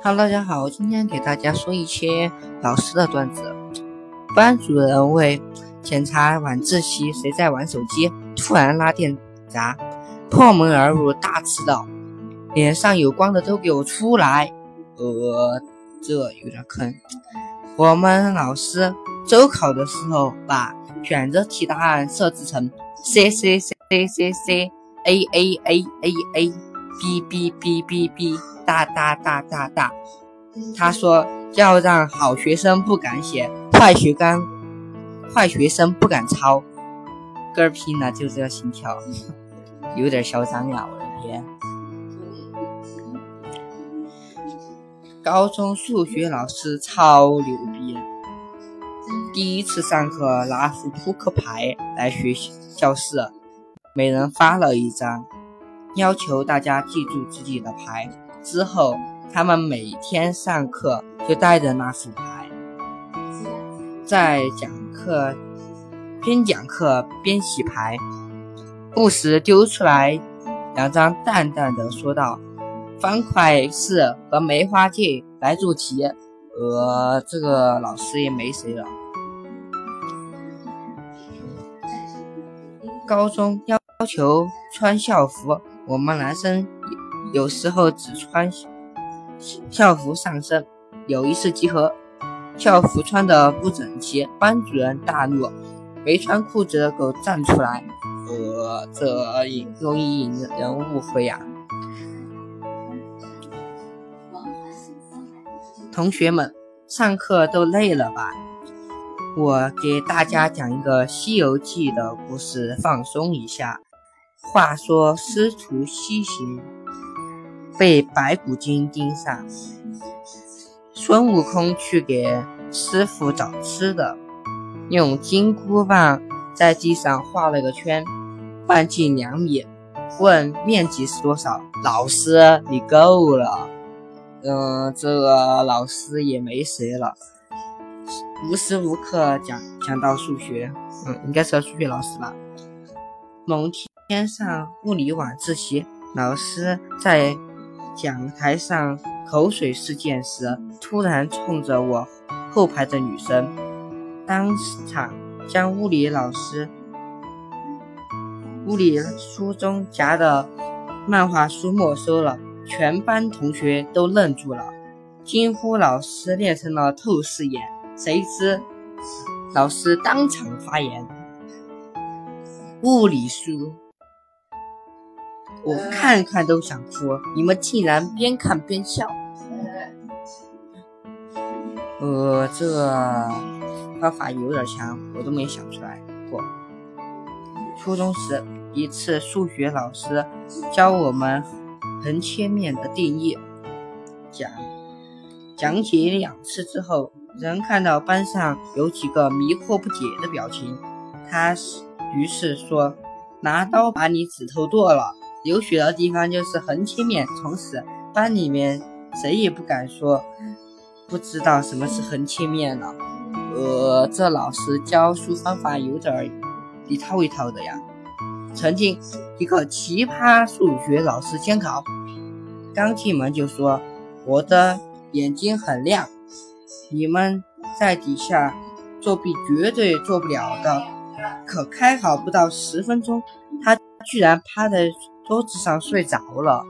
哈喽，大家好，今天给大家说一些老师的段子。班主任为检查晚自习谁在玩手机，突然拉电闸，破门而入，大迟到，脸上有光的都给我出来！呃，这有点坑。我们老师周考的时候把选择题答案设置成 C C C C C C A A A A A B B B B B。大大大大大，他说要让好学生不敢写，坏学生坏学生不敢抄，嗝屁呢就这个心跳，有点嚣张呀！我的天。高中数学老师超牛逼，第一次上课拿副扑克牌来学教室，每人发了一张，要求大家记住自己的牌。之后，他们每天上课就带着那副牌，在讲课边讲课边洗牌，不时丢出来两张淡淡的，说道：“方块四和梅花镜来做题。”呃，这个老师也没谁了。高中要求穿校服，我们男生。有时候只穿校服上身。有一次集合，校服穿的不整齐，班主任大怒，没穿裤子的狗站出来。呃，这引容易引人误会呀。同学们，上课都累了吧？我给大家讲一个《西游记》的故事，放松一下。话说师徒西行。被白骨精盯上，孙悟空去给师傅找吃的，用金箍棒在地上画了个圈，半径两米，问面积是多少？老师，你够了。嗯，这个老师也没谁了，无时无刻讲讲到数学，嗯，应该是数学老师吧。某天上物理晚自习，老师在。讲台上口水事件时，突然冲着我后排的女生，当场将物理老师物理书中夹的漫画书没收了。全班同学都愣住了，惊呼：“老师练成了透视眼！”谁知老师当场发言：“物理书。”我看看都想哭，你们竟然边看边笑。呃，这方法有点强，我都没想出来过。初中时，一次数学老师教我们横切面的定义，讲讲解两次之后，仍看到班上有几个迷惑不解的表情。他于是说：“拿刀把你指头剁了。”流血的地方就是横切面，从此班里面谁也不敢说不知道什么是横切面了。呃，这老师教书方法有点一套一套的呀。曾经一个奇葩数学老师监考，刚进门就说：“我的眼睛很亮，你们在底下作弊绝对做不了的。”可开考不到十分钟，他居然趴在。桌子上睡着了，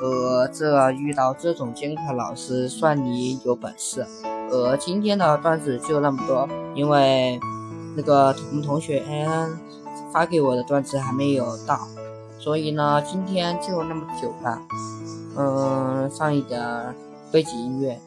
呃，这遇到这种监考老师，算你有本事。呃，今天的段子就那么多，因为那个同同学嗯发给我的段子还没有到，所以呢，今天就那么久吧。嗯，放一点背景音乐。